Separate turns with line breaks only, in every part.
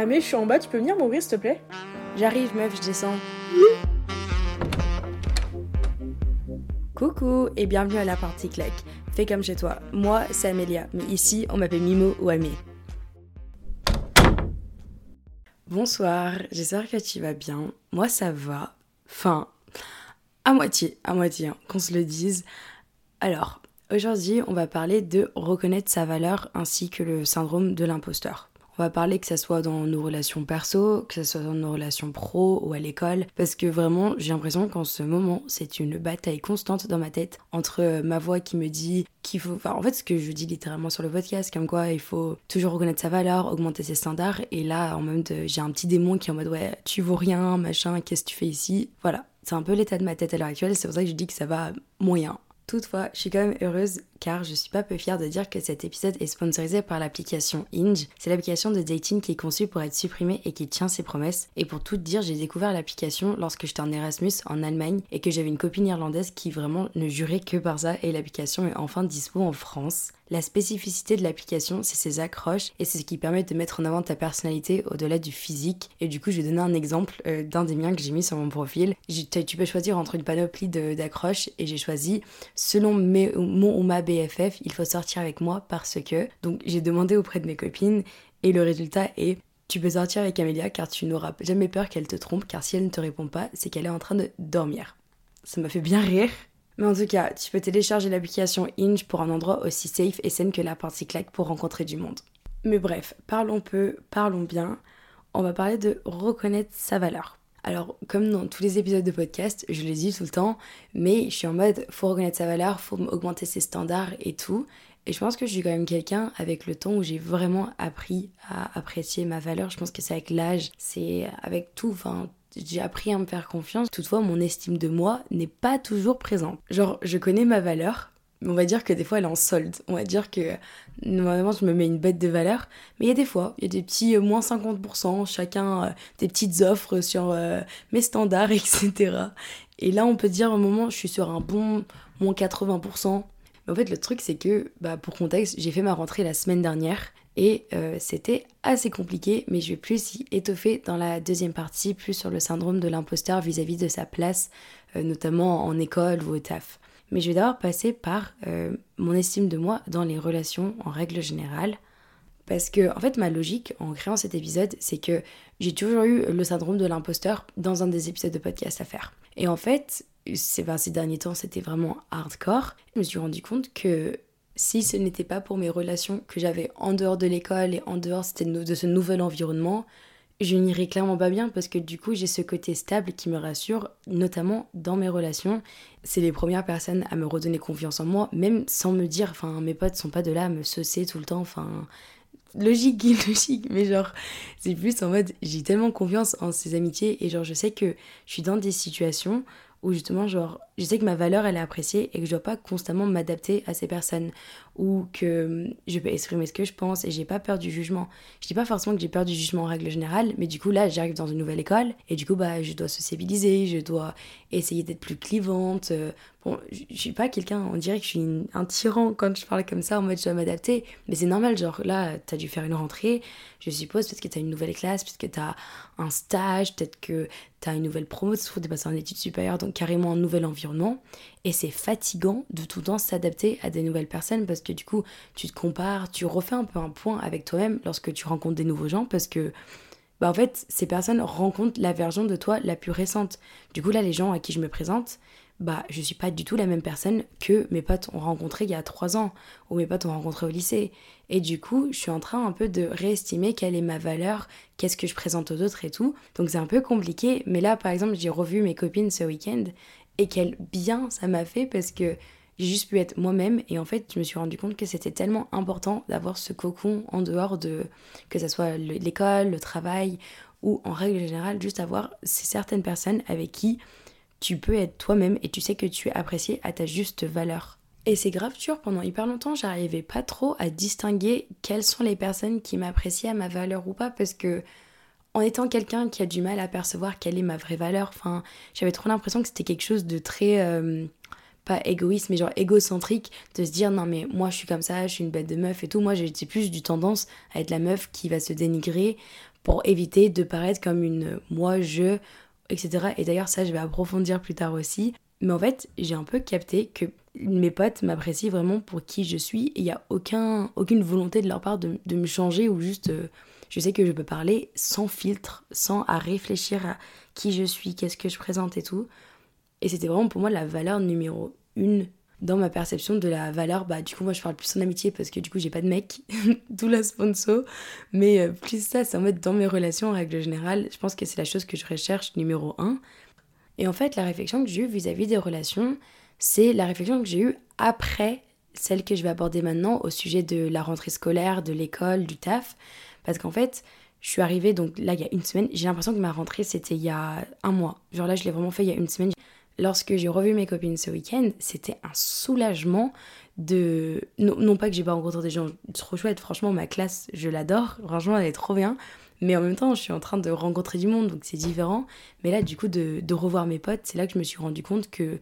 Ah mais je suis en bas, tu peux venir m'ouvrir s'il te plaît?
J'arrive meuf, je descends. Coucou et bienvenue à la partie claque. Fais comme chez toi. Moi, c'est Amélia, mais ici, on m'appelle Mimo ou Amé. Bonsoir, j'espère que tu vas bien. Moi, ça va. Enfin, à moitié, à moitié, hein, qu'on se le dise. Alors, aujourd'hui, on va parler de reconnaître sa valeur ainsi que le syndrome de l'imposteur. On va parler que ce soit dans nos relations perso, que ce soit dans nos relations pro ou à l'école, parce que vraiment, j'ai l'impression qu'en ce moment, c'est une bataille constante dans ma tête entre euh, ma voix qui me dit qu'il faut, enfin, en fait, ce que je dis littéralement sur le podcast, comme quoi il faut toujours reconnaître sa valeur, augmenter ses standards, et là, en même temps, j'ai un petit démon qui est en mode ouais, tu vaux rien, machin, qu'est-ce que tu fais ici? Voilà, c'est un peu l'état de ma tête à l'heure actuelle, c'est pour ça que je dis que ça va moyen. Toutefois, je suis quand même heureuse car je suis pas peu fière de dire que cet épisode est sponsorisé par l'application Inge. C'est l'application de dating qui est conçue pour être supprimée et qui tient ses promesses. Et pour tout dire, j'ai découvert l'application lorsque j'étais en Erasmus en Allemagne et que j'avais une copine irlandaise qui vraiment ne jurait que par ça et l'application est enfin dispo en France. La spécificité de l'application, c'est ses accroches et c'est ce qui permet de mettre en avant ta personnalité au-delà du physique. Et du coup, je vais donner un exemple euh, d'un des miens que j'ai mis sur mon profil. Tu peux choisir entre une panoplie d'accroches et j'ai choisi selon mon ou ma BFF, il faut sortir avec moi parce que. Donc j'ai demandé auprès de mes copines et le résultat est tu peux sortir avec Amélia car tu n'auras jamais peur qu'elle te trompe car si elle ne te répond pas, c'est qu'elle est en train de dormir. Ça m'a fait bien rire. Mais en tout cas, tu peux télécharger l'application Inge pour un endroit aussi safe et sain que la partie claque pour rencontrer du monde. Mais bref, parlons peu, parlons bien. On va parler de reconnaître sa valeur. Alors, comme dans tous les épisodes de podcast, je le dis tout le temps, mais je suis en mode, faut reconnaître sa valeur, faut augmenter ses standards et tout. Et je pense que je suis quand même quelqu'un avec le temps où j'ai vraiment appris à apprécier ma valeur. Je pense que c'est avec l'âge, c'est avec tout. Enfin, j'ai appris à me faire confiance. Toutefois, mon estime de moi n'est pas toujours présente. Genre, je connais ma valeur, on va dire que des fois elle est en solde. On va dire que normalement je me mets une bête de valeur, mais il y a des fois, il y a des petits euh, moins 50%, chacun euh, des petites offres sur euh, mes standards, etc. Et là on peut dire un moment je suis sur un bon moins 80%. Mais en fait le truc c'est que, bah, pour contexte, j'ai fait ma rentrée la semaine dernière et c'était assez compliqué, mais je vais plus y étoffer dans la deuxième partie, plus sur le syndrome de l'imposteur vis-à-vis de sa place, notamment en école ou au taf mais je vais d'abord passer par euh, mon estime de moi dans les relations en règle générale. Parce que, en fait, ma logique en créant cet épisode, c'est que j'ai toujours eu le syndrome de l'imposteur dans un des épisodes de podcast à faire. Et en fait, ces, ces derniers temps, c'était vraiment hardcore. Je me suis rendu compte que si ce n'était pas pour mes relations que j'avais en dehors de l'école et en dehors de ce nouvel environnement, je n'irai clairement pas bien parce que du coup j'ai ce côté stable qui me rassure, notamment dans mes relations. C'est les premières personnes à me redonner confiance en moi, même sans me dire, enfin mes potes sont pas de là à me saucer tout le temps, enfin logique, logique, mais genre c'est plus en mode j'ai tellement confiance en ces amitiés et genre je sais que je suis dans des situations où justement genre je sais que ma valeur elle est appréciée et que je dois pas constamment m'adapter à ces personnes ou que hum, je peux exprimer ce que je pense et j'ai pas peur du jugement. Je dis pas forcément que j'ai peur du jugement en règle générale, mais du coup là j'arrive dans une nouvelle école et du coup bah je dois sociabiliser, je dois essayer d'être plus clivante. Euh, bon, je suis pas quelqu'un, on dirait que je suis un tyran quand je parle comme ça en mode je dois m'adapter, mais c'est normal, genre là t'as dû faire une rentrée, je suppose, peut-être que t'as une nouvelle classe, peut-être que t'as un stage, peut-être que t'as une nouvelle promo, t'es passé en études supérieures, donc carrément un nouvel environnement. Et c'est fatigant de tout le temps s'adapter à des nouvelles personnes parce que du coup, tu te compares, tu refais un peu un point avec toi-même lorsque tu rencontres des nouveaux gens parce que bah en fait, ces personnes rencontrent la version de toi la plus récente. Du coup, là, les gens à qui je me présente, bah je suis pas du tout la même personne que mes potes ont rencontré il y a trois ans ou mes potes ont rencontré au lycée. Et du coup, je suis en train un peu de réestimer quelle est ma valeur, qu'est-ce que je présente aux autres et tout. Donc c'est un peu compliqué. Mais là, par exemple, j'ai revu mes copines ce week-end et quel bien ça m'a fait parce que j'ai juste pu être moi-même et en fait je me suis rendu compte que c'était tellement important d'avoir ce cocon en dehors de que ce soit l'école, le travail ou en règle générale juste avoir ces certaines personnes avec qui tu peux être toi-même et tu sais que tu es apprécié à ta juste valeur. Et c'est grave dur, pendant hyper longtemps, j'arrivais pas trop à distinguer quelles sont les personnes qui m'appréciaient à ma valeur ou pas parce que en étant quelqu'un qui a du mal à percevoir quelle est ma vraie valeur, enfin, j'avais trop l'impression que c'était quelque chose de très euh, pas égoïste, mais genre égocentrique, de se dire non mais moi je suis comme ça, je suis une bête de meuf et tout. Moi j'ai plus du tendance à être la meuf qui va se dénigrer pour éviter de paraître comme une moi je, etc. Et d'ailleurs ça je vais approfondir plus tard aussi. Mais en fait j'ai un peu capté que mes potes m'apprécient vraiment pour qui je suis et il n'y a aucun, aucune volonté de leur part de, me changer ou juste euh, je sais que je peux parler sans filtre, sans à réfléchir à qui je suis, qu'est-ce que je présente et tout. Et c'était vraiment pour moi la valeur numéro une dans ma perception de la valeur. Bah, du coup, moi je parle plus en amitié parce que du coup j'ai pas de mec, d'où la sponsor. Mais euh, plus ça, c'est en mode dans mes relations en règle générale, je pense que c'est la chose que je recherche numéro un. Et en fait, la réflexion que j'ai eue vis-à-vis des relations, c'est la réflexion que j'ai eue après celle que je vais aborder maintenant au sujet de la rentrée scolaire, de l'école, du taf. Parce qu'en fait, je suis arrivée, donc là, il y a une semaine. J'ai l'impression que ma rentrée, c'était il y a un mois. Genre là, je l'ai vraiment fait il y a une semaine. Lorsque j'ai revu mes copines ce week-end, c'était un soulagement de. Non, pas que j'ai pas rencontré des gens trop chouettes, franchement, ma classe, je l'adore. Franchement, elle est trop bien. Mais en même temps, je suis en train de rencontrer du monde, donc c'est différent. Mais là, du coup, de, revoir mes potes, c'est là que je me suis rendu compte que,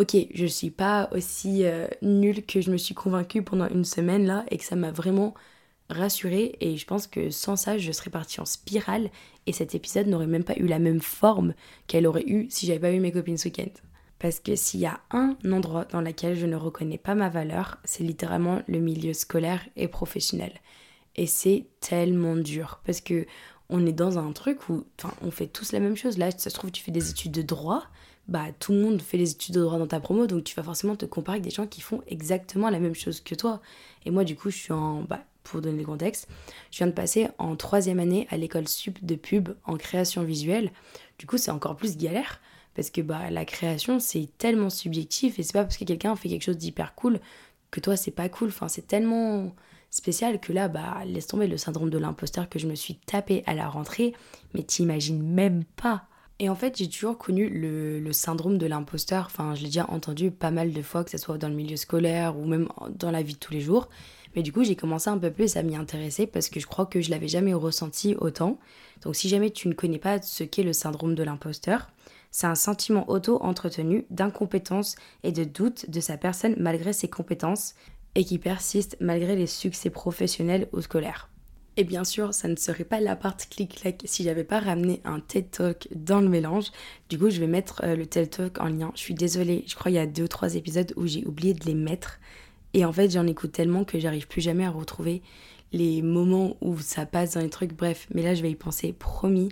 ok, je suis pas aussi euh, nulle que je me suis convaincue pendant une semaine là, et que ça m'a vraiment rassurée et je pense que sans ça je serais partie en spirale et cet épisode n'aurait même pas eu la même forme qu'elle aurait eu si j'avais pas eu mes copines ce week-end. Parce que s'il y a un endroit dans lequel je ne reconnais pas ma valeur, c'est littéralement le milieu scolaire et professionnel. Et c'est tellement dur parce que on est dans un truc où on fait tous la même chose. Là, ça se trouve, tu fais des études de droit, bah tout le monde fait les études de droit dans ta promo, donc tu vas forcément te comparer avec des gens qui font exactement la même chose que toi. Et moi, du coup, je suis en bah, pour donner le contexte, je viens de passer en troisième année à l'école sup de pub en création visuelle. Du coup, c'est encore plus galère parce que bah, la création, c'est tellement subjectif et c'est pas parce que quelqu'un fait quelque chose d'hyper cool que toi, c'est pas cool. Enfin, c'est tellement spécial que là, bah, laisse tomber le syndrome de l'imposteur que je me suis tapé à la rentrée, mais t'imagines même pas. Et en fait, j'ai toujours connu le, syndrome de l'imposteur. Enfin, je l'ai déjà entendu pas mal de fois, que ce soit dans le milieu scolaire ou même dans la vie de tous les jours. Mais du coup, j'ai commencé un peu plus à m'y intéresser parce que je crois que je l'avais jamais ressenti autant. Donc si jamais tu ne connais pas ce qu'est le syndrome de l'imposteur, c'est un sentiment auto-entretenu d'incompétence et de doute de sa personne malgré ses compétences et qui persiste malgré les succès professionnels ou scolaires. Et bien sûr, ça ne serait pas la part clic-clac si j'avais pas ramené un TED Talk dans le mélange. Du coup, je vais mettre euh, le TED Talk en lien. Je suis désolée, je crois qu'il y a deux ou trois épisodes où j'ai oublié de les mettre. Et en fait, j'en écoute tellement que j'arrive plus jamais à retrouver les moments où ça passe dans les trucs. Bref, mais là, je vais y penser, promis.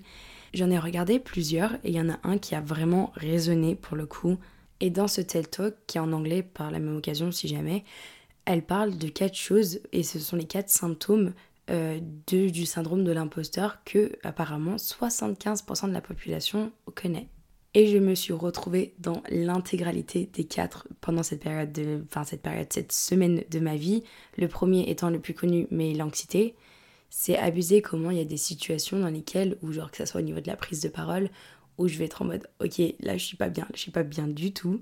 J'en ai regardé plusieurs et il y en a un qui a vraiment résonné pour le coup. Et dans ce TED Talk, qui est en anglais par la même occasion si jamais, elle parle de quatre choses et ce sont les quatre symptômes euh, du syndrome de l'imposteur que apparemment 75% de la population connaît. Et je me suis retrouvée dans l'intégralité des quatre pendant cette période, de, enfin cette période, cette semaine de ma vie. Le premier étant le plus connu, mais l'anxiété. C'est abusé comment il y a des situations dans lesquelles, ou genre que ça soit au niveau de la prise de parole, où je vais être en mode ok, là je suis pas bien, je suis pas bien du tout.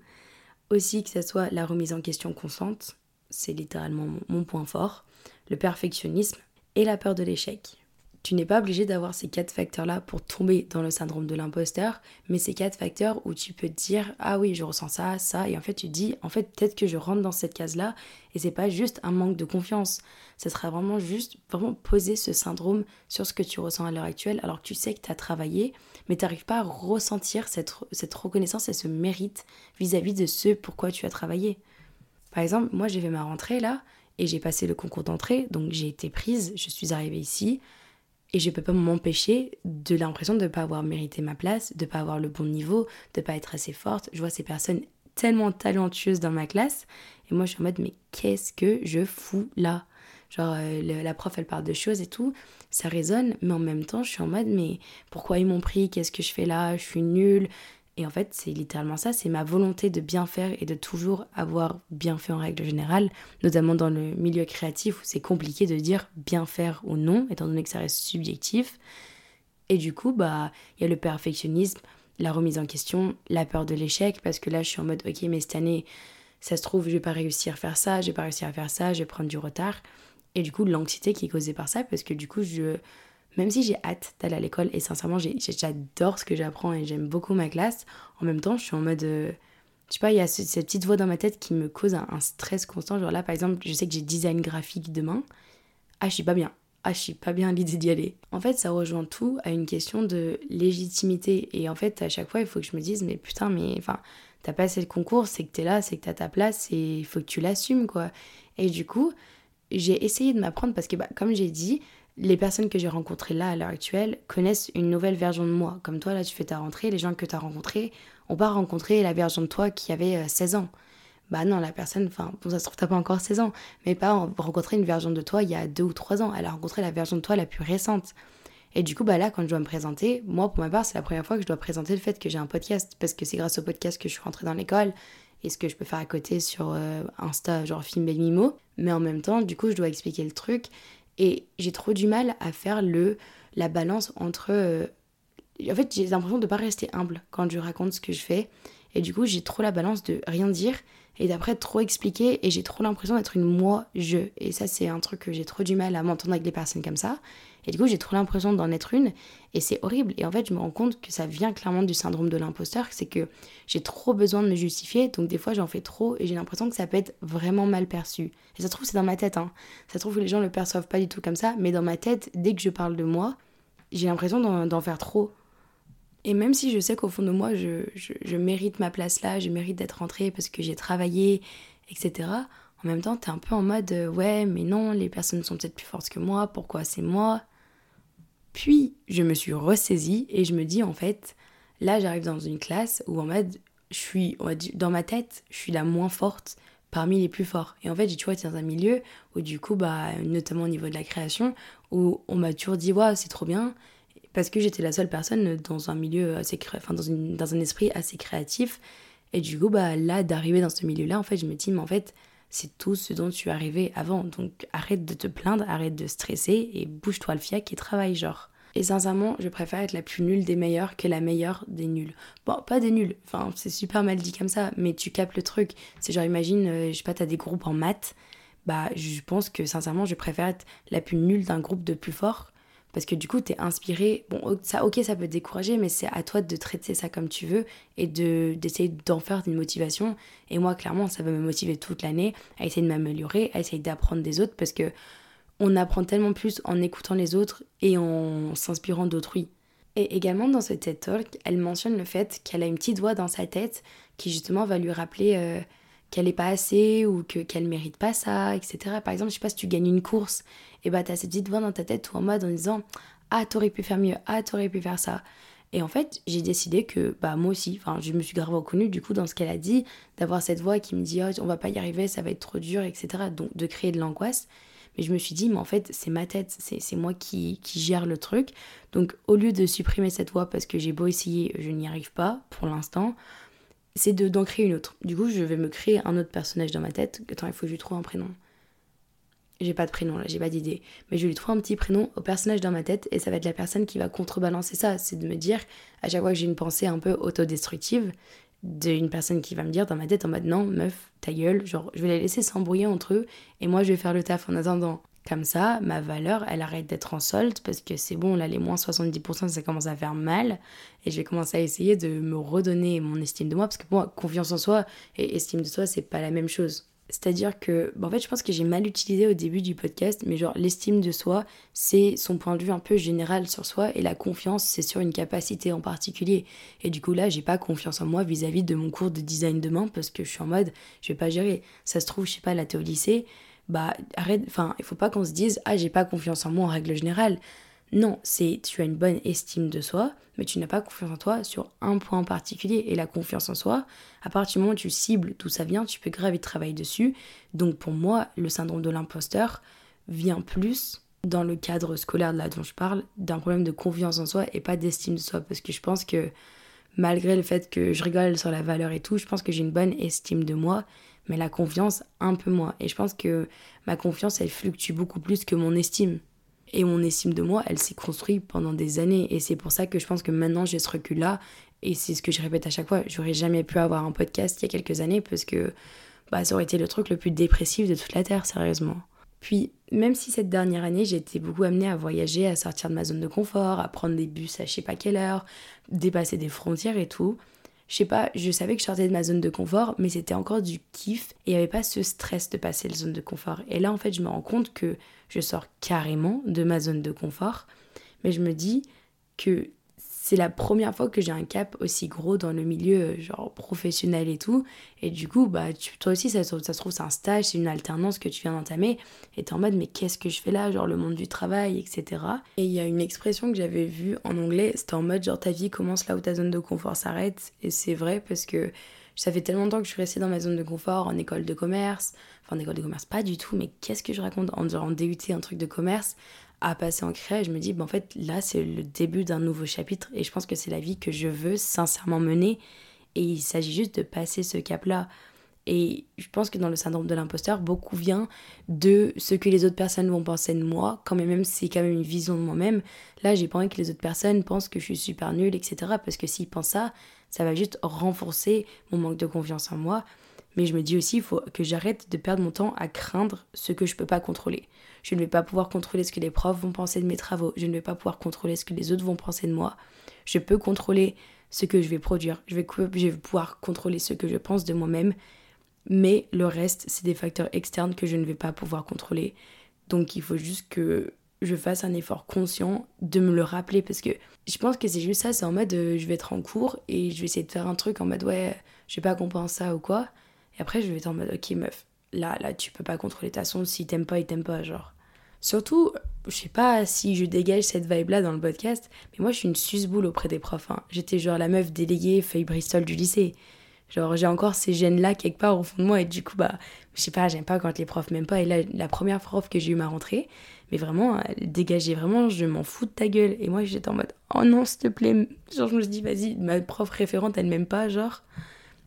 Aussi que ça soit la remise en question constante, c'est littéralement mon point fort. Le perfectionnisme et la peur de l'échec. Tu n'es pas obligé d'avoir ces quatre facteurs-là pour tomber dans le syndrome de l'imposteur, mais ces quatre facteurs où tu peux te dire ah oui, je ressens ça, ça, et en fait tu te dis en fait peut-être que je rentre dans cette case-là, et c'est pas juste un manque de confiance, ce sera vraiment juste vraiment poser ce syndrome sur ce que tu ressens à l'heure actuelle, alors que tu sais que tu as travaillé, mais tu n'arrives pas à ressentir cette, cette reconnaissance et ce mérite vis-à-vis -vis de ce pourquoi tu as travaillé. Par exemple, moi j'ai fait ma rentrée là, et j'ai passé le concours d'entrée, donc j'ai été prise, je suis arrivée ici. Et je peux pas m'empêcher de l'impression de ne pas avoir mérité ma place, de ne pas avoir le bon niveau, de ne pas être assez forte. Je vois ces personnes tellement talentueuses dans ma classe. Et moi, je suis en mode, mais qu'est-ce que je fous là? Genre, euh, la prof, elle parle de choses et tout, ça résonne, mais en même temps, je suis en mode, mais pourquoi ils m'ont pris? Qu'est-ce que je fais là? Je suis nulle. Et en fait, c'est littéralement ça, c'est ma volonté de bien faire et de toujours avoir bien fait en règle générale, notamment dans le milieu créatif où c'est compliqué de dire bien faire ou non, étant donné que ça reste subjectif. Et du coup, bah, il y a le perfectionnisme, la remise en question, la peur de l'échec, parce que là, je suis en mode, ok, mais cette année, ça se trouve, je vais pas réussir à faire ça, je vais pas réussir à faire ça, je vais prendre du retard. Et du coup, l'anxiété qui est causée par ça, parce que du coup, je même si j'ai hâte d'aller à l'école et sincèrement j'adore ce que j'apprends et j'aime beaucoup ma classe, en même temps je suis en mode euh, je sais pas, il y a cette petite voix dans ma tête qui me cause un, stress constant. Genre là, par exemple, je sais que j'ai design graphique demain. Ah, je suis pas bien. Ah, je suis pas bien à l'idée d'y aller. En fait, ça rejoint tout à une question de légitimité. Et en fait, à chaque fois, il faut que je me dise, mais putain, mais enfin, t'as passé le concours, c'est que t'es là, c'est que t'as ta place et il faut que tu l'assumes, quoi. Et du coup, j'ai essayé de m'apprendre parce que, bah, comme j'ai dit, les personnes que j'ai rencontrées là à l'heure actuelle connaissent une nouvelle version de moi. Comme toi, là, tu fais ta rentrée, les gens que tu as rencontrés ont pas rencontré la version de toi qui avait 16 euh, ans. Bah non, la personne, enfin, bon, ça se trouve, t'as pas encore 16 ans, mais pas rencontré une version de toi il y a 2 ou 3 ans. Elle a rencontré la version de toi la plus récente. Et du coup, bah là, quand je dois me présenter, moi, pour ma part, c'est la première fois que je dois présenter le fait que j'ai un podcast, parce que c'est grâce au podcast que je suis rentrée dans l'école, et ce que je peux faire à côté sur euh, Insta, genre film Mimo. Mais en même temps, du coup, je dois expliquer le truc, et j'ai trop du mal à faire le, la balance entre... Euh, en fait, j'ai l'impression de ne pas rester humble quand je raconte ce que je fais. Et du coup, j'ai trop la balance de rien dire et d'après trop expliquer. Et j'ai trop l'impression d'être une moi-je. Et ça, c'est un truc que j'ai trop du mal à m'entendre avec les personnes comme ça. Et du coup, j'ai trop l'impression d'en être une. Et c'est horrible. Et en fait, je me rends compte que ça vient clairement du syndrome de l'imposteur. C'est que j'ai trop besoin de me justifier. Donc, des fois, j'en fais trop. Et j'ai l'impression que ça peut être vraiment mal perçu. Et ça se trouve, c'est dans ma tête. Hein. Ça se trouve que les gens le perçoivent pas du tout comme ça. Mais dans ma tête, dès que je parle de moi, j'ai l'impression d'en faire trop. Et même si je sais qu'au fond de moi, je, mérite ma place là, je mérite d'être rentrée parce que j'ai travaillé, etc. En même temps, t'es un peu en mode euh, ouais, mais non, les personnes sont peut-être plus fortes que moi, pourquoi c'est moi? Puis je me suis ressaisie et je me dis en fait, là j'arrive dans une classe où en mode, je suis, dans ma tête, je suis la moins forte parmi les plus forts. Et en fait, j'ai toujours été dans un milieu où du coup, bah, notamment au niveau de la création, où on m'a toujours dit, ouais, c'est trop bien, parce que j'étais la seule personne dans un milieu assez, enfin, dans, une, dans un esprit assez créatif. Et du coup, bah, là, d'arriver dans ce milieu-là, en fait, je me dis, mais en fait, c'est tout ce dont tu es arrivé avant. Donc arrête de te plaindre, arrête de stresser et bouge-toi le fiac et travaille genre. Et sincèrement, je préfère être la plus nulle des meilleures que la meilleure des nuls. Bon, pas des nuls, enfin c'est super mal dit comme ça, mais tu capes le truc. C'est genre imagine, euh, je sais pas, t'as des groupes en maths, bah je pense que sincèrement je préfère être la plus nulle d'un groupe de plus fort parce que du coup t'es inspiré. Bon ça ok ça peut te décourager mais c'est à toi de traiter ça comme tu veux et de d'essayer d'en faire une motivation. Et moi clairement ça va me motiver toute l'année à essayer de m'améliorer à essayer d'apprendre des autres parce que on apprend tellement plus en écoutant les autres et en s'inspirant d'autrui. Et également dans ce TED Talk elle mentionne le fait qu'elle a une petite voix dans sa tête qui justement va lui rappeler euh, qu'elle est pas assez ou que qu'elle mérite pas ça, etc. Par exemple, je sais pas si tu gagnes une course, et bah t'as cette petite voix dans ta tête ou en mode en disant ah t'aurais pu faire mieux, ah t'aurais pu faire ça. Et en fait, j'ai décidé que bah moi aussi, enfin je me suis grave reconnue du coup dans ce qu'elle a dit, d'avoir cette voix qui me dit oh, on va pas y arriver, ça va être trop dur, etc. Donc de créer de l'angoisse. Mais je me suis dit, mais en fait, c'est ma tête, c'est moi qui, qui gère le truc. Donc au lieu de supprimer cette voix parce que j'ai beau essayer, je n'y arrive pas pour l'instant, c'est d'en créer une autre. Du coup, je vais me créer un autre personnage dans ma tête. Attends, il faut que je lui trouve un prénom. J'ai pas de prénom là, j'ai pas d'idée. Mais je lui trouve un petit prénom au personnage dans ma tête et ça va être la personne qui va contrebalancer ça. C'est de me dire, à chaque fois que j'ai une pensée un peu autodestructive, d'une personne qui va me dire dans ma tête en mode non, meuf, ta gueule, genre je vais la laisser s'embrouiller entre eux et moi je vais faire le taf en attendant. Comme ça, ma valeur, elle arrête d'être en solde parce que c'est bon, là, les moins 70%, ça commence à faire mal. Et je vais commencer à essayer de me redonner mon estime de moi parce que moi, confiance en soi et estime de soi, c'est pas la même chose. C'est-à-dire que, en fait, je pense que j'ai mal utilisé au début du podcast, mais genre, l'estime de soi, c'est son point de vue un peu général sur soi, et la confiance, c'est sur une capacité en particulier. Et du coup, là, j'ai pas confiance en moi vis-à-vis -vis de mon cours de design demain, parce que je suis en mode, je vais pas gérer. Ça se trouve, je sais pas, là, t'es au lycée, bah arrête, enfin, il faut pas qu'on se dise ah j'ai pas confiance en moi en règle générale. Non, c'est tu as une bonne estime de soi, mais tu n'as pas confiance en toi sur un point en particulier. Et la confiance en soi, à partir du moment où tu cibles d'où ça vient, tu peux grave travailler dessus. Donc pour moi, le syndrome de l'imposteur vient plus dans le cadre scolaire de là dont je parle, d'un problème de confiance en soi et pas d'estime de soi. Parce que je pense que malgré le fait que je rigole sur la valeur et tout, je pense que j'ai une bonne estime de moi mais la confiance un peu moins. Et je pense que ma confiance, elle fluctue beaucoup plus que mon estime. Et mon estime de moi, elle s'est construite pendant des années. Et c'est pour ça que je pense que maintenant j'ai ce recul-là. Et c'est ce que je répète à chaque fois. J'aurais jamais pu avoir un podcast il y a quelques années parce que bah, ça aurait été le truc le plus dépressif de toute la Terre, sérieusement. Puis, même si cette dernière année, j'ai été beaucoup amenée à voyager, à sortir de ma zone de confort, à prendre des bus à je sais pas quelle heure, dépasser des frontières et tout, je sais pas, je savais que je sortais de ma zone de confort, mais c'était encore du kiff et il n'y avait pas ce stress de passer la zone de confort. Et là, en fait, je me rends compte que je sors carrément de ma zone de confort, mais je me dis que c'est la première fois que j'ai un cap aussi gros dans le milieu euh, genre professionnel et tout. Et du coup, bah, toi aussi, ça, se trouve, c'est un stage, c'est une alternance que tu viens d'entamer. Et t'es en mode, mais qu'est-ce que je fais là? Genre le monde du travail, etc. Et il y a une expression que j'avais vue en anglais, c'était en mode, genre ta vie commence là où ta zone de confort s'arrête. Et c'est vrai parce que ça fait tellement longtemps que je suis restée dans ma zone de confort en école de commerce. Enfin, en école de commerce, pas du tout, mais qu'est-ce que je raconte? En, en DUT, un truc de commerce à passer en créa. je me dis, ben, en fait, là, c'est le début d'un nouveau chapitre. Et je pense que c'est la vie que je veux sincèrement mener. Et il s'agit juste de passer ce cap-là. Et je pense que dans le syndrome de l'imposteur, beaucoup vient de ce que les autres personnes vont penser de moi, quand même c'est quand même une vision de moi-même. Là, j'ai pas envie que les autres personnes pensent que je suis super nulle, etc. Parce que s'ils pensent ça, ça va juste renforcer mon manque de confiance en moi. Mais je me dis aussi, il faut que j'arrête de perdre mon temps à craindre ce que je peux pas contrôler. Je ne vais pas pouvoir contrôler ce que les profs vont penser de mes travaux. Je ne vais pas pouvoir contrôler ce que les autres vont penser de moi. Je peux contrôler ce que je vais produire. Je vais, pouvoir contrôler ce que je pense de moi-même. Mais le reste, c'est des facteurs externes que je ne vais pas pouvoir contrôler. Donc il faut juste que je fasse un effort conscient de me le rappeler parce que je pense que c'est juste ça, c'est en mode euh, je vais être en cours et je vais essayer de faire un truc en mode ouais, je sais pas comprendre ça ou quoi. Et après, je vais être en mode, ok, meuf, là, là, tu peux pas contrôler ta son. Si t'aimes pas, il t'aime pas, genre. Surtout, je sais pas si je dégage cette vibe-là dans le podcast, mais moi, je suis une susboule auprès des profs. Hein. J'étais genre la meuf déléguée feuille Bristol du lycée. Genre, j'ai encore ces gènes-là quelque part au fond de moi, et du coup, bah, je sais pas, j'aime pas quand les profs m'aiment pas. Et là, la première prof que j'ai eu ma rentrée, mais vraiment, elle dégageait vraiment, je m'en fous de ta gueule. Et moi, j'étais en mode, oh non, s'il te plaît. Genre, je me dis, vas-y, ma prof référente, elle m'aime pas, genre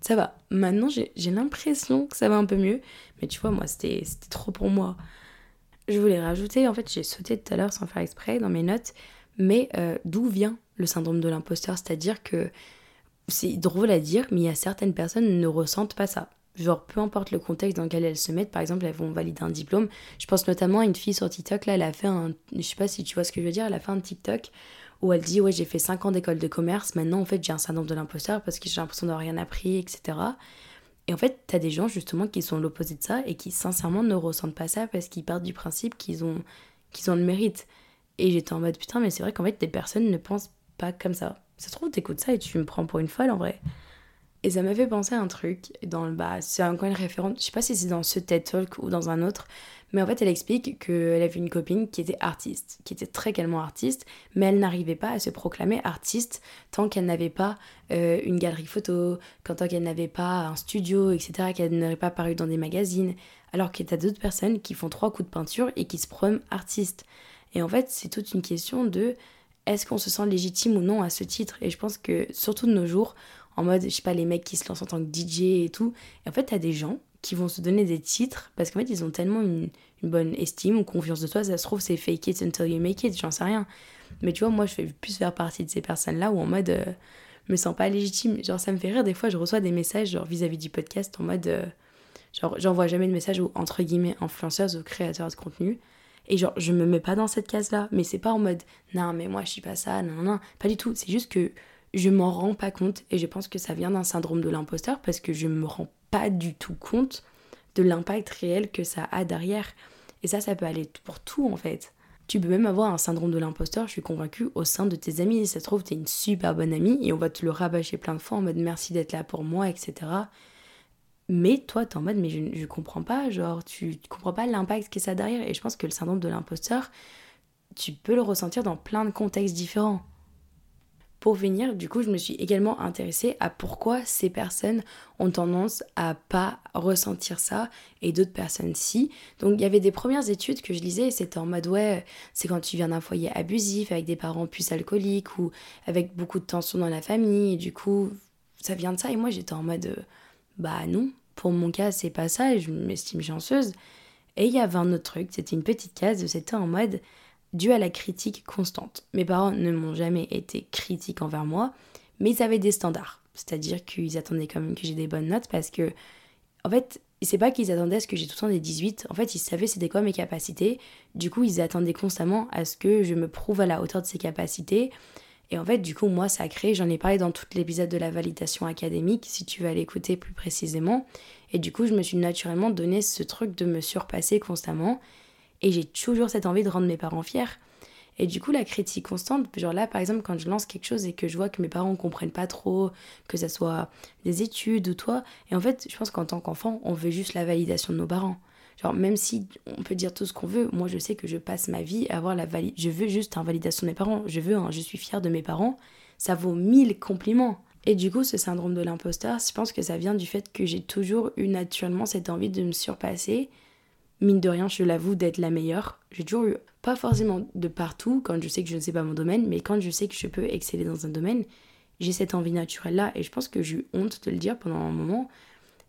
ça va. Maintenant, j'ai l'impression que ça va un peu mieux. Mais tu vois, moi, c'était trop pour moi. Je voulais rajouter, en fait, j'ai sauté tout à l'heure sans faire exprès dans mes notes, mais euh, d'où vient le syndrome de l'imposteur? C'est-à-dire que c'est drôle à dire, mais il y a certaines personnes ne ressentent pas ça. Genre, peu importe le contexte dans lequel elles se mettent, par exemple, elles vont valider un diplôme. Je pense notamment à une fille sur TikTok, là, elle a fait un. Je sais pas si tu vois ce que je veux dire, elle a fait un TikTok où elle dit ouais j'ai fait 5 ans d'école de commerce, maintenant en fait j'ai un syndrome de l'imposteur parce que j'ai l'impression d'avoir rien appris, etc. Et en fait, t'as des gens justement qui sont l'opposé de ça et qui sincèrement ne ressentent pas ça parce qu'ils partent du principe qu'ils ont, qu'ils ont le mérite. Et j'étais en mode putain, mais c'est vrai qu'en fait, des personnes ne pensent pas comme ça. Ça se trouve, t'écoutes ça et tu me prends pour une folle en vrai. Et ça m'a fait penser à un truc dans le bas. C'est encore une référence, je sais pas si c'est dans ce TED Talk ou dans un autre, mais en fait, elle explique qu'elle avait une copine qui était artiste, qui était très calmement artiste, mais elle n'arrivait pas à se proclamer artiste tant qu'elle n'avait pas euh, une galerie photo, tant qu'elle n'avait pas un studio, etc., qu'elle n'aurait pas paru dans des magazines. Alors qu'il y a d'autres personnes qui font trois coups de peinture et qui se prônent artistes. Et en fait, c'est toute une question de est-ce qu'on se sent légitime ou non à ce titre? Et je pense que surtout de nos jours, en mode, je sais pas, les mecs qui se lancent en tant que DJ et tout, et en fait, t'as des gens qui vont se donner des titres parce qu'en fait ils ont tellement une, bonne estime ou confiance de toi, ça se trouve c'est fake it until you make it, j'en sais rien. Mais tu vois, moi je fais plus faire partie de ces personnes-là où en mode euh, me sens pas légitime. Genre ça me fait rire, des fois je reçois des messages genre vis-à-vis du podcast en mode euh, genre j'envoie jamais de messages aux entre guillemets influenceuses ou créateurs de contenu. Et genre je me mets pas dans cette case-là, mais c'est pas en mode non mais moi je suis pas ça, non non, pas du tout, c'est juste que je m'en rends pas compte et je pense que ça vient d'un syndrome de l'imposteur parce que je me rends pas du tout compte de l'impact réel que ça a derrière. Et ça, ça peut aller pour tout en fait. Tu peux même avoir un syndrome de l'imposteur, je suis convaincue, au sein de tes amis. Ça se trouve, t'es une super bonne amie et on va te le rabâcher plein de fois en mode merci d'être là pour moi, etc. Mais toi, t'es en mode mais je, je comprends pas, genre tu, tu comprends pas l'impact que ça a derrière. Et je pense que le syndrome de l'imposteur, tu peux le ressentir dans plein de contextes différents. Pour venir, du coup, je me suis également intéressée à pourquoi ces personnes ont tendance à pas ressentir ça et d'autres personnes si. Donc il y avait des premières études que je lisais c'était en mode ouais, c'est quand tu viens d'un foyer abusif avec des parents plus alcooliques ou avec beaucoup de tensions dans la famille et du coup ça vient de ça et moi j'étais en mode bah non, pour mon cas c'est pas ça et je m'estime chanceuse. Et il y avait un autre truc, c'était une petite case, c'était en mode dû à la critique constante. Mes parents ne m'ont jamais été critiques envers moi, mais ils avaient des standards. C'est-à-dire qu'ils attendaient quand même que j'ai des bonnes notes parce que, en fait, c'est pas qu'ils attendaient à ce que j'ai tout le temps des 18. En fait, ils savaient c'était quoi mes capacités. Du coup, ils attendaient constamment à ce que je me prouve à la hauteur de ces capacités. Et en fait, du coup, moi, ça a créé, j'en ai parlé dans tout l'épisode de la validation académique, si tu veux aller écouter plus précisément. Et du coup, je me suis naturellement donné ce truc de me surpasser constamment. Et j'ai toujours cette envie de rendre mes parents fiers. Et du coup, la critique constante, genre là, par exemple, quand je lance quelque chose et que je vois que mes parents ne comprennent pas trop, que ce soit des études ou toi, et en fait, je pense qu'en tant qu'enfant, on veut juste la validation de nos parents. Genre, même si on peut dire tout ce qu'on veut, moi je sais que je passe ma vie à avoir la validation. Je veux juste une validation de mes parents. Je veux un je suis fière de mes parents. Ça vaut mille compliments. Et du coup, ce syndrome de l'imposteur, je pense que ça vient du fait que j'ai toujours eu naturellement cette envie de me surpasser. Mine de rien, je l'avoue, d'être la meilleure. J'ai toujours eu, pas forcément de partout, quand je sais que je ne sais pas mon domaine, mais quand je sais que je peux exceller dans un domaine, j'ai cette envie naturelle-là. Et je pense que j'ai eu honte de le dire pendant un moment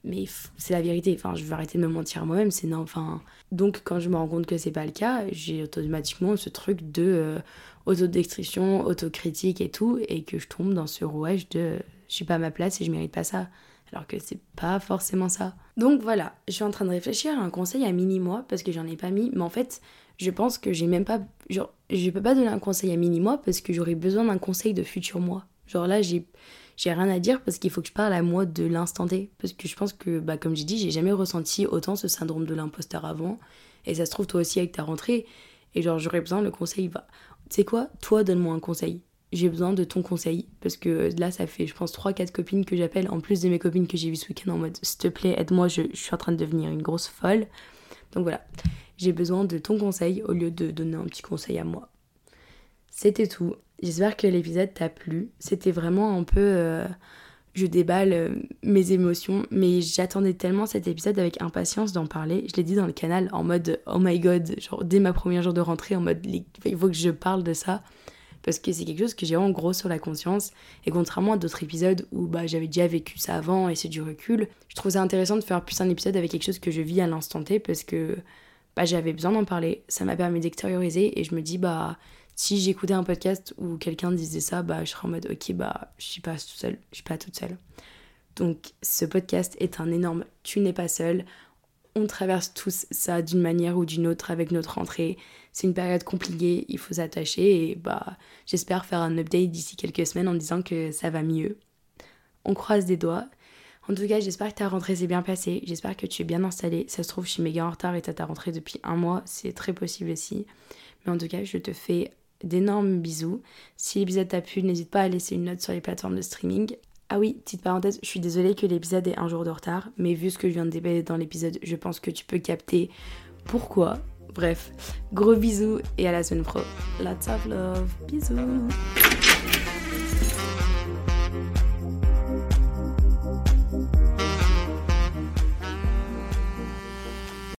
mais c'est la vérité enfin je vais arrêter de me mentir à moi-même c'est non enfin donc quand je me rends compte que c'est pas le cas j'ai automatiquement ce truc de euh, autodestruction autocritique et tout et que je tombe dans ce rouage de je suis pas à ma place et je mérite pas ça alors que c'est pas forcément ça donc voilà je suis en train de réfléchir à un conseil à mini moi parce que j'en ai pas mis mais en fait je pense que j'ai même pas genre je peux pas donner un conseil à mini moi parce que j'aurais besoin d'un conseil de futur moi genre là j'ai j'ai rien à dire parce qu'il faut que je parle à moi de l'instant T. Parce que je pense que, bah, comme j'ai dit, j'ai jamais ressenti autant ce syndrome de l'imposteur avant. Et ça se trouve, toi aussi, avec ta rentrée. Et genre, j'aurais besoin, le conseil va. Tu sais quoi Toi, donne-moi un conseil. J'ai besoin de ton conseil. Parce que là, ça fait, je pense, 3-4 copines que j'appelle, en plus de mes copines que j'ai vues ce week-end en mode s'il te plaît, aide-moi, je, suis en train de devenir une grosse folle. Donc voilà, j'ai besoin de ton conseil au lieu de donner un petit conseil à moi. C'était tout. J'espère que l'épisode t'a plu. C'était vraiment un peu... Euh, je déballe euh, mes émotions, mais j'attendais tellement cet épisode avec impatience d'en parler. Je l'ai dit dans le canal en mode oh my god, genre dès ma première jour de rentrée, en mode il faut que je parle de ça. Parce que c'est quelque chose que j'ai en gros sur la conscience. Et contrairement à d'autres épisodes où bah, j'avais déjà vécu ça avant et c'est du recul, je trouve ça intéressant de faire plus un épisode avec quelque chose que je vis à l'instant T parce que bah, j'avais besoin d'en parler. Ça m'a permis d'extérioriser et je me dis bah si j'écoutais un podcast où quelqu'un disait ça, bah, je serais en mode ok, bah, je suis pas seule, je suis pas toute seule. Donc, ce podcast est un énorme tu n'es pas seule. On traverse tous ça d'une manière ou d'une autre avec notre rentrée. C'est une période compliquée, il faut s'attacher et bah, j'espère faire un update d'ici quelques semaines en disant que ça va mieux. On croise des doigts. En tout cas, j'espère que ta rentrée s'est bien passée. J'espère que tu es bien installée. Ça se trouve, je suis méga en retard et t'as ta rentrée depuis un mois. C'est très possible aussi. Mais en tout cas, je te fais d'énormes bisous. Si l'épisode t'a plu, n'hésite pas à laisser une note sur les plateformes de streaming. Ah oui, petite parenthèse, je suis désolée que l'épisode ait un jour de retard, mais vu ce que je viens de déballer dans l'épisode, je pense que tu peux capter pourquoi. Bref, gros bisous et à la semaine pro. Lots of love. Bisous.